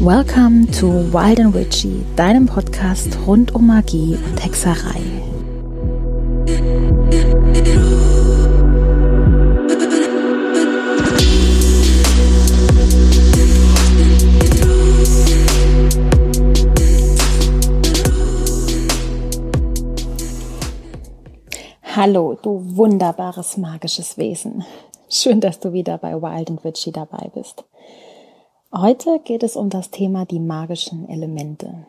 Welcome to Wild and Witchy, deinem Podcast rund um Magie und Hexerei. Hallo, du wunderbares magisches Wesen. Schön, dass du wieder bei Wild and Witchy dabei bist. Heute geht es um das Thema die magischen Elemente.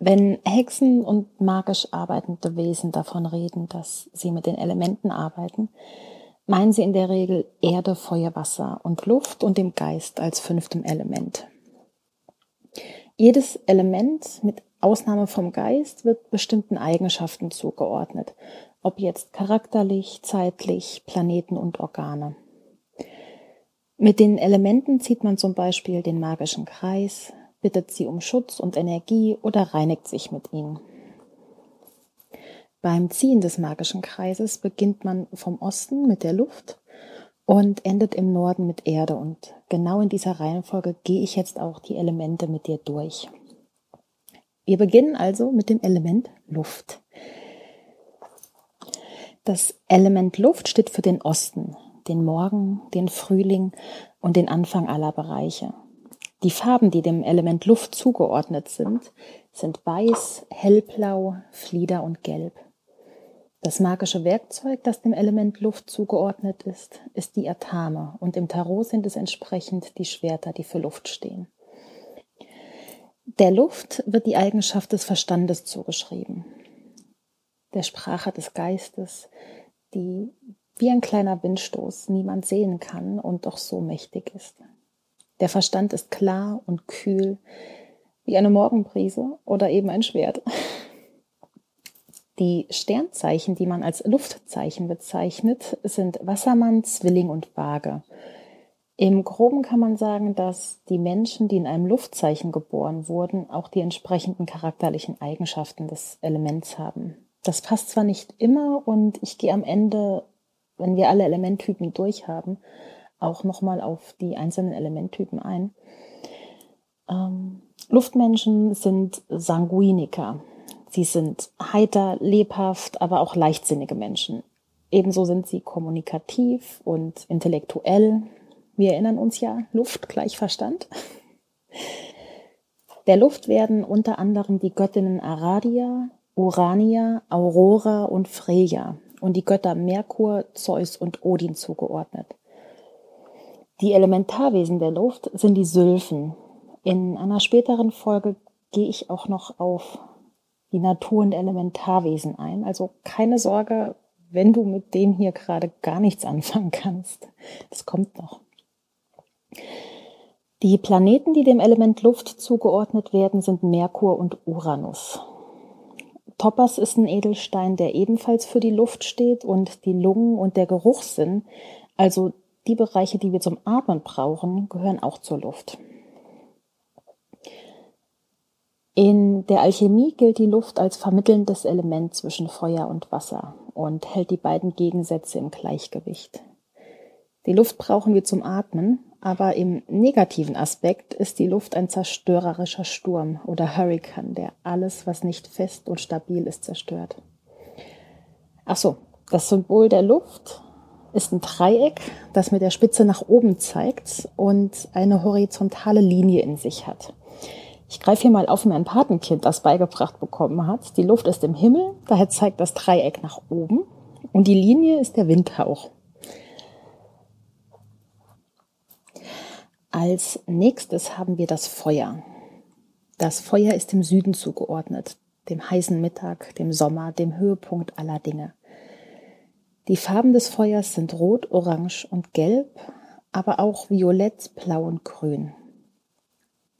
Wenn Hexen und magisch arbeitende Wesen davon reden, dass sie mit den Elementen arbeiten, meinen sie in der Regel Erde, Feuer, Wasser und Luft und dem Geist als fünftem Element. Jedes Element mit Ausnahme vom Geist wird bestimmten Eigenschaften zugeordnet, ob jetzt charakterlich, zeitlich, Planeten und Organe. Mit den Elementen zieht man zum Beispiel den magischen Kreis, bittet sie um Schutz und Energie oder reinigt sich mit ihnen. Beim Ziehen des magischen Kreises beginnt man vom Osten mit der Luft und endet im Norden mit Erde. Und genau in dieser Reihenfolge gehe ich jetzt auch die Elemente mit dir durch. Wir beginnen also mit dem Element Luft. Das Element Luft steht für den Osten, den Morgen, den Frühling und den Anfang aller Bereiche. Die Farben, die dem Element Luft zugeordnet sind, sind weiß, hellblau, flieder und gelb. Das magische Werkzeug, das dem Element Luft zugeordnet ist, ist die Atame und im Tarot sind es entsprechend die Schwerter, die für Luft stehen. Der Luft wird die Eigenschaft des Verstandes zugeschrieben, der Sprache des Geistes, die wie ein kleiner Windstoß niemand sehen kann und doch so mächtig ist. Der Verstand ist klar und kühl, wie eine Morgenbrise oder eben ein Schwert. Die Sternzeichen, die man als Luftzeichen bezeichnet, sind Wassermann, Zwilling und Waage. Im Groben kann man sagen, dass die Menschen, die in einem Luftzeichen geboren wurden, auch die entsprechenden charakterlichen Eigenschaften des Elements haben. Das passt zwar nicht immer und ich gehe am Ende wenn wir alle Elementtypen durchhaben, auch nochmal auf die einzelnen Elementtypen ein. Ähm, Luftmenschen sind Sanguiniker. Sie sind heiter, lebhaft, aber auch leichtsinnige Menschen. Ebenso sind sie kommunikativ und intellektuell. Wir erinnern uns ja, Luft gleich Verstand. Der Luft werden unter anderem die Göttinnen Aradia, Urania, Aurora und Freya und die Götter Merkur, Zeus und Odin zugeordnet. Die Elementarwesen der Luft sind die Sylphen. In einer späteren Folge gehe ich auch noch auf die Naturen der Elementarwesen ein. Also keine Sorge, wenn du mit dem hier gerade gar nichts anfangen kannst. Das kommt noch. Die Planeten, die dem Element Luft zugeordnet werden, sind Merkur und Uranus. Toppers ist ein Edelstein, der ebenfalls für die Luft steht und die Lungen und der Geruchssinn, also die Bereiche, die wir zum Atmen brauchen, gehören auch zur Luft. In der Alchemie gilt die Luft als vermittelndes Element zwischen Feuer und Wasser und hält die beiden Gegensätze im Gleichgewicht. Die Luft brauchen wir zum Atmen, aber im negativen Aspekt ist die Luft ein zerstörerischer Sturm oder Hurrikan, der alles, was nicht fest und stabil ist, zerstört. Ach so, das Symbol der Luft ist ein Dreieck, das mit der Spitze nach oben zeigt und eine horizontale Linie in sich hat. Ich greife hier mal auf mein Patenkind, das beigebracht bekommen hat. Die Luft ist im Himmel, daher zeigt das Dreieck nach oben und die Linie ist der Windhauch. Als nächstes haben wir das Feuer. Das Feuer ist dem Süden zugeordnet, dem heißen Mittag, dem Sommer, dem Höhepunkt aller Dinge. Die Farben des Feuers sind rot, orange und gelb, aber auch violett, blau und grün.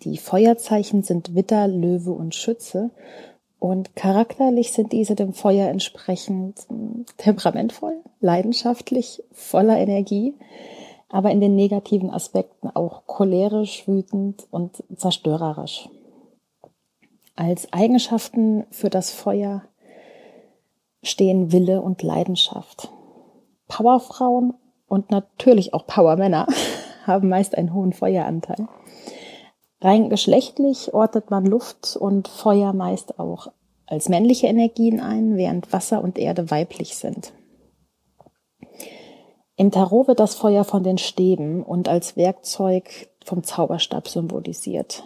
Die Feuerzeichen sind Witter, Löwe und Schütze und charakterlich sind diese dem Feuer entsprechend temperamentvoll, leidenschaftlich, voller Energie aber in den negativen Aspekten auch cholerisch, wütend und zerstörerisch. Als Eigenschaften für das Feuer stehen Wille und Leidenschaft. Powerfrauen und natürlich auch Powermänner haben meist einen hohen Feueranteil. Rein geschlechtlich ortet man Luft und Feuer meist auch als männliche Energien ein, während Wasser und Erde weiblich sind. Im Tarot wird das Feuer von den Stäben und als Werkzeug vom Zauberstab symbolisiert.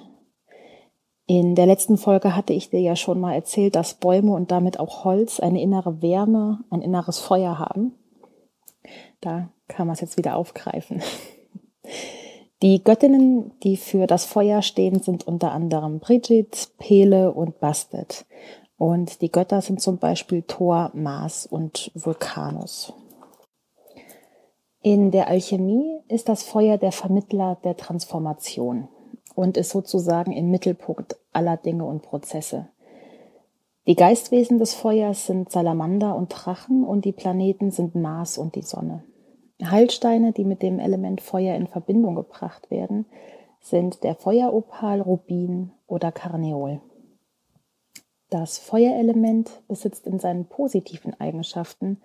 In der letzten Folge hatte ich dir ja schon mal erzählt, dass Bäume und damit auch Holz eine innere Wärme, ein inneres Feuer haben. Da kann man es jetzt wieder aufgreifen. Die Göttinnen, die für das Feuer stehen, sind unter anderem Brigid, Pele und Bastet. Und die Götter sind zum Beispiel Thor, Mars und Vulkanus. In der Alchemie ist das Feuer der Vermittler der Transformation und ist sozusagen im Mittelpunkt aller Dinge und Prozesse. Die Geistwesen des Feuers sind Salamander und Drachen und die Planeten sind Mars und die Sonne. Heilsteine, die mit dem Element Feuer in Verbindung gebracht werden, sind der Feueropal, Rubin oder Karneol. Das Feuerelement besitzt in seinen positiven Eigenschaften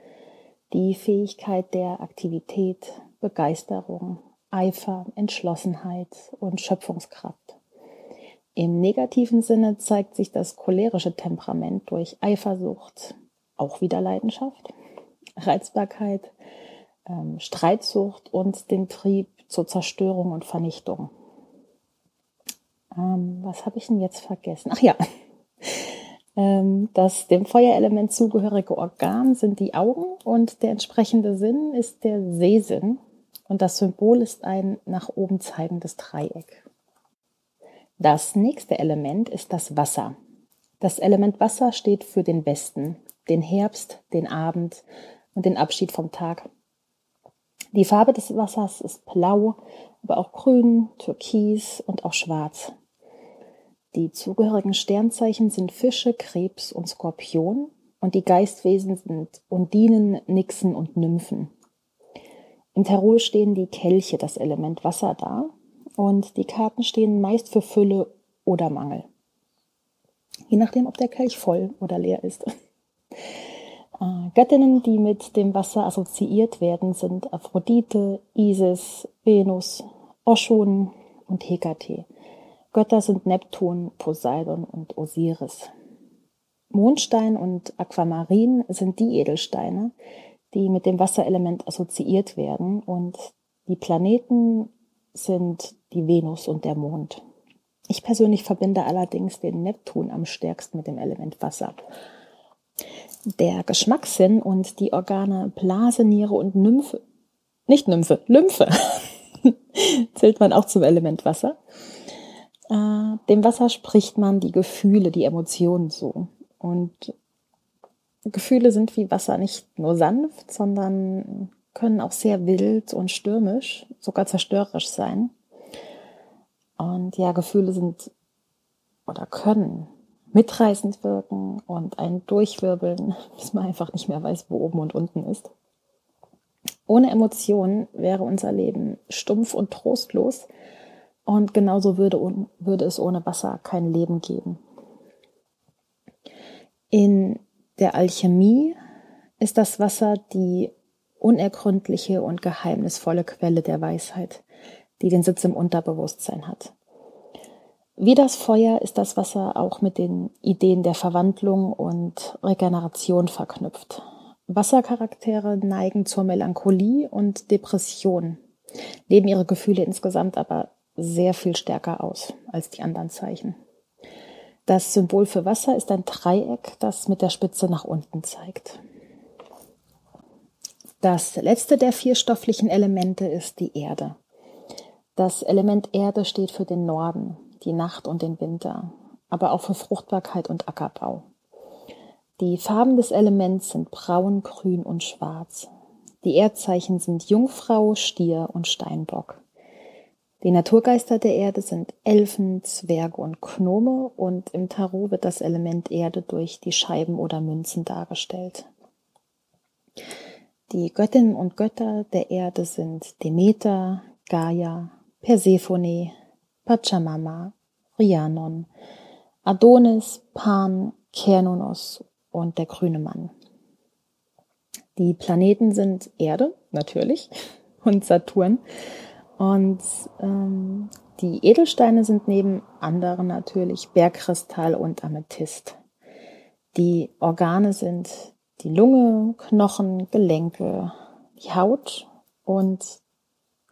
die Fähigkeit der Aktivität, Begeisterung, Eifer, Entschlossenheit und Schöpfungskraft. Im negativen Sinne zeigt sich das cholerische Temperament durch Eifersucht, auch wieder Leidenschaft, Reizbarkeit, ähm, Streitsucht und den Trieb zur Zerstörung und Vernichtung. Ähm, was habe ich denn jetzt vergessen? Ach ja, das dem Feuerelement zugehörige Organ sind die Augen und der entsprechende Sinn ist der Sehsinn und das Symbol ist ein nach oben zeigendes Dreieck. Das nächste Element ist das Wasser. Das Element Wasser steht für den Westen, den Herbst, den Abend und den Abschied vom Tag. Die Farbe des Wassers ist blau, aber auch grün, türkis und auch schwarz. Die zugehörigen Sternzeichen sind Fische, Krebs und Skorpion und die Geistwesen sind Undinen, Nixen und Nymphen. Im Tarot stehen die Kelche, das Element Wasser, da und die Karten stehen meist für Fülle oder Mangel. Je nachdem, ob der Kelch voll oder leer ist. Äh, Göttinnen, die mit dem Wasser assoziiert werden, sind Aphrodite, Isis, Venus, Oshun und Hekate. Götter sind Neptun, Poseidon und Osiris. Mondstein und Aquamarin sind die Edelsteine, die mit dem Wasserelement assoziiert werden und die Planeten sind die Venus und der Mond. Ich persönlich verbinde allerdings den Neptun am stärksten mit dem Element Wasser. Der Geschmackssinn und die Organe Blase, Niere und Nymphe, nicht Nymphe, Lymphe, zählt man auch zum Element Wasser. Äh, dem Wasser spricht man die Gefühle, die Emotionen so. Und Gefühle sind wie Wasser nicht nur sanft, sondern können auch sehr wild und stürmisch, sogar zerstörerisch sein. Und ja, Gefühle sind oder können mitreißend wirken und ein Durchwirbeln, bis man einfach nicht mehr weiß, wo oben und unten ist. Ohne Emotionen wäre unser Leben stumpf und trostlos und genauso würde, würde es ohne Wasser kein Leben geben. In der Alchemie ist das Wasser die unergründliche und geheimnisvolle Quelle der Weisheit, die den Sitz im Unterbewusstsein hat. Wie das Feuer ist das Wasser auch mit den Ideen der Verwandlung und Regeneration verknüpft. Wassercharaktere neigen zur Melancholie und Depression, leben ihre Gefühle insgesamt aber sehr viel stärker aus als die anderen Zeichen. Das Symbol für Wasser ist ein Dreieck, das mit der Spitze nach unten zeigt. Das letzte der vier stofflichen Elemente ist die Erde. Das Element Erde steht für den Norden, die Nacht und den Winter, aber auch für Fruchtbarkeit und Ackerbau. Die Farben des Elements sind braun, grün und schwarz. Die Erdzeichen sind Jungfrau, Stier und Steinbock. Die Naturgeister der Erde sind Elfen, Zwerge und Gnome und im Tarot wird das Element Erde durch die Scheiben oder Münzen dargestellt. Die Göttinnen und Götter der Erde sind Demeter, Gaia, Persephone, Pachamama, Rhiannon, Adonis, Pan, Kernunos und der grüne Mann. Die Planeten sind Erde, natürlich, und Saturn. Und ähm, die Edelsteine sind neben anderen natürlich Bergkristall und Amethyst. Die Organe sind die Lunge, Knochen, Gelenke, die Haut und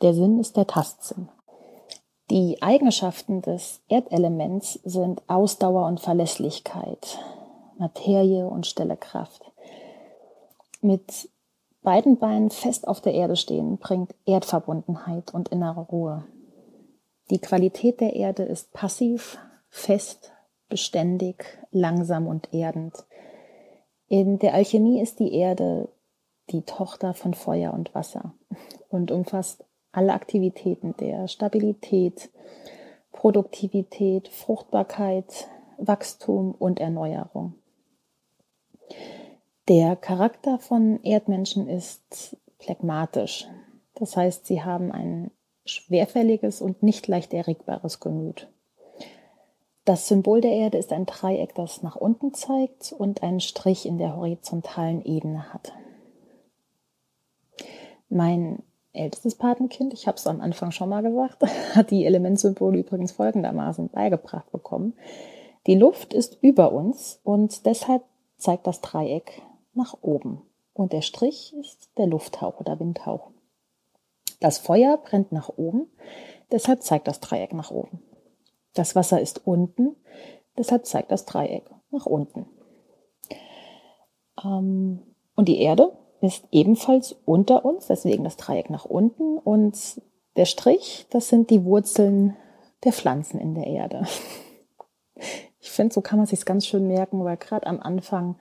der Sinn ist der Tastsinn. Die Eigenschaften des Erdelements sind Ausdauer und Verlässlichkeit, Materie und Stellekraft. Mit beiden Beinen fest auf der Erde stehen bringt Erdverbundenheit und innere Ruhe. Die Qualität der Erde ist passiv, fest, beständig, langsam und erdend. In der Alchemie ist die Erde die Tochter von Feuer und Wasser und umfasst alle Aktivitäten der Stabilität, Produktivität, Fruchtbarkeit, Wachstum und Erneuerung. Der Charakter von Erdmenschen ist phlegmatisch. Das heißt, sie haben ein schwerfälliges und nicht leicht erregbares Gemüt. Das Symbol der Erde ist ein Dreieck, das nach unten zeigt und einen Strich in der horizontalen Ebene hat. Mein ältestes Patenkind, ich habe es am Anfang schon mal gesagt, hat die Elementsymbole übrigens folgendermaßen beigebracht bekommen. Die Luft ist über uns und deshalb zeigt das Dreieck nach oben. Und der Strich ist der Lufthauch oder Windhauch. Das Feuer brennt nach oben, deshalb zeigt das Dreieck nach oben. Das Wasser ist unten, deshalb zeigt das Dreieck nach unten. Ähm, und die Erde ist ebenfalls unter uns, deswegen das Dreieck nach unten. Und der Strich, das sind die Wurzeln der Pflanzen in der Erde. Ich finde, so kann man sich ganz schön merken, weil gerade am Anfang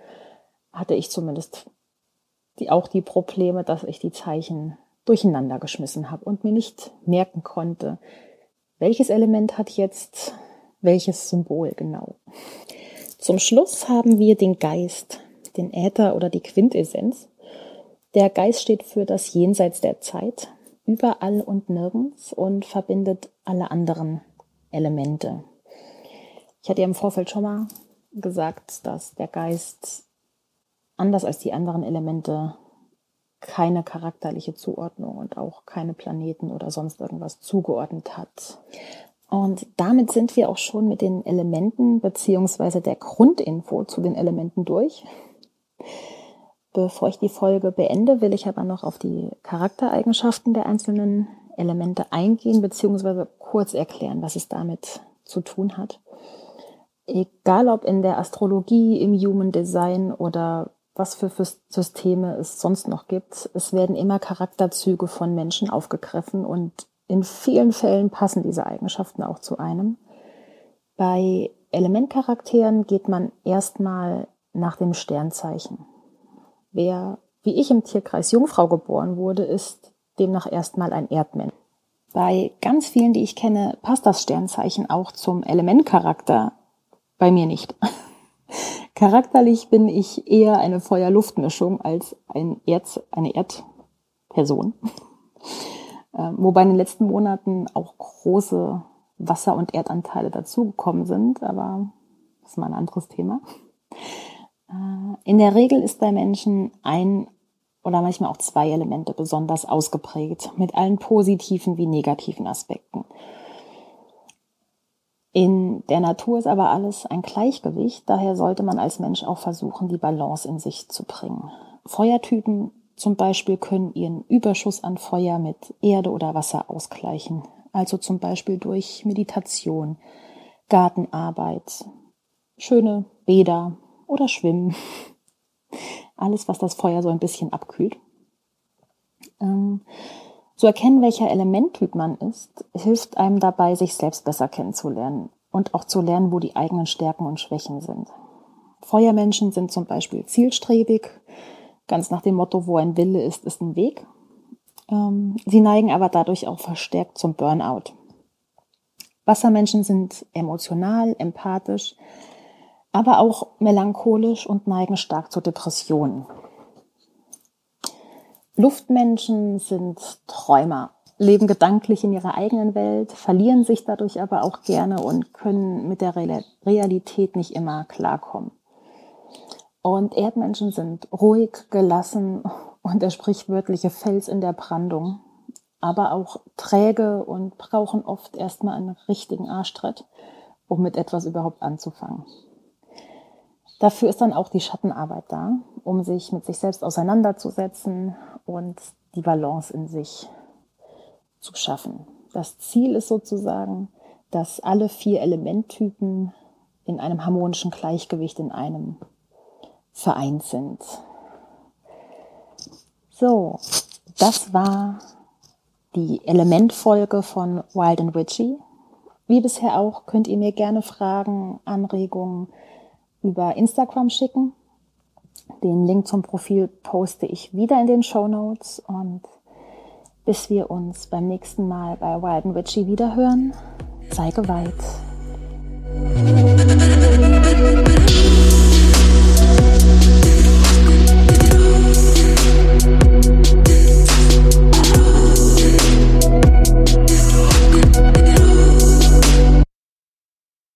hatte ich zumindest die, auch die Probleme, dass ich die Zeichen durcheinander geschmissen habe und mir nicht merken konnte, welches Element hat jetzt welches Symbol genau. Zum Schluss haben wir den Geist, den Äther oder die Quintessenz. Der Geist steht für das Jenseits der Zeit, überall und nirgends und verbindet alle anderen Elemente. Ich hatte ja im Vorfeld schon mal gesagt, dass der Geist anders als die anderen Elemente keine charakterliche Zuordnung und auch keine Planeten oder sonst irgendwas zugeordnet hat. Und damit sind wir auch schon mit den Elementen beziehungsweise der Grundinfo zu den Elementen durch. Bevor ich die Folge beende, will ich aber noch auf die Charaktereigenschaften der einzelnen Elemente eingehen beziehungsweise kurz erklären, was es damit zu tun hat. Egal ob in der Astrologie, im Human Design oder was für, Systeme es sonst noch gibt. Es werden immer Charakterzüge von Menschen aufgegriffen und in vielen Fällen passen diese Eigenschaften auch zu einem. Bei Elementcharakteren geht man erstmal nach dem Sternzeichen. Wer, wie ich im Tierkreis Jungfrau geboren wurde, ist demnach erstmal ein Erdmensch. Bei ganz vielen, die ich kenne, passt das Sternzeichen auch zum Elementcharakter. Bei mir nicht. Charakterlich bin ich eher eine Feuer-Luft-Mischung als ein Erz, eine Erdperson. Ähm, wobei in den letzten Monaten auch große Wasser- und Erdanteile dazugekommen sind, aber das ist mal ein anderes Thema. Äh, in der Regel ist bei Menschen ein oder manchmal auch zwei Elemente besonders ausgeprägt, mit allen positiven wie negativen Aspekten. In der Natur ist aber alles ein Gleichgewicht, daher sollte man als Mensch auch versuchen, die Balance in sich zu bringen. Feuertypen zum Beispiel können ihren Überschuss an Feuer mit Erde oder Wasser ausgleichen, also zum Beispiel durch Meditation, Gartenarbeit, schöne Bäder oder Schwimmen. Alles, was das Feuer so ein bisschen abkühlt. Ähm, zu erkennen, welcher Elementtyp man ist, hilft einem dabei, sich selbst besser kennenzulernen und auch zu lernen, wo die eigenen Stärken und Schwächen sind. Feuermenschen sind zum Beispiel zielstrebig, ganz nach dem Motto, wo ein Wille ist, ist ein Weg. Ähm, sie neigen aber dadurch auch verstärkt zum Burnout. Wassermenschen sind emotional, empathisch, aber auch melancholisch und neigen stark zu Depressionen. Luftmenschen sind Träumer, leben gedanklich in ihrer eigenen Welt, verlieren sich dadurch aber auch gerne und können mit der Realität nicht immer klarkommen. Und Erdmenschen sind ruhig, gelassen und der sprichwörtliche Fels in der Brandung. aber auch träge und brauchen oft erstmal einen richtigen Arschtritt, um mit etwas überhaupt anzufangen. Dafür ist dann auch die Schattenarbeit da, um sich mit sich selbst auseinanderzusetzen und die Balance in sich zu schaffen. Das Ziel ist sozusagen, dass alle vier Elementtypen in einem harmonischen Gleichgewicht in einem vereint sind. So, das war die Elementfolge von Wild and Witchy. Wie bisher auch könnt ihr mir gerne Fragen, Anregungen über Instagram schicken. Den Link zum Profil poste ich wieder in den Show Notes und bis wir uns beim nächsten Mal bei Wild Witchy wiederhören, sei geweiht.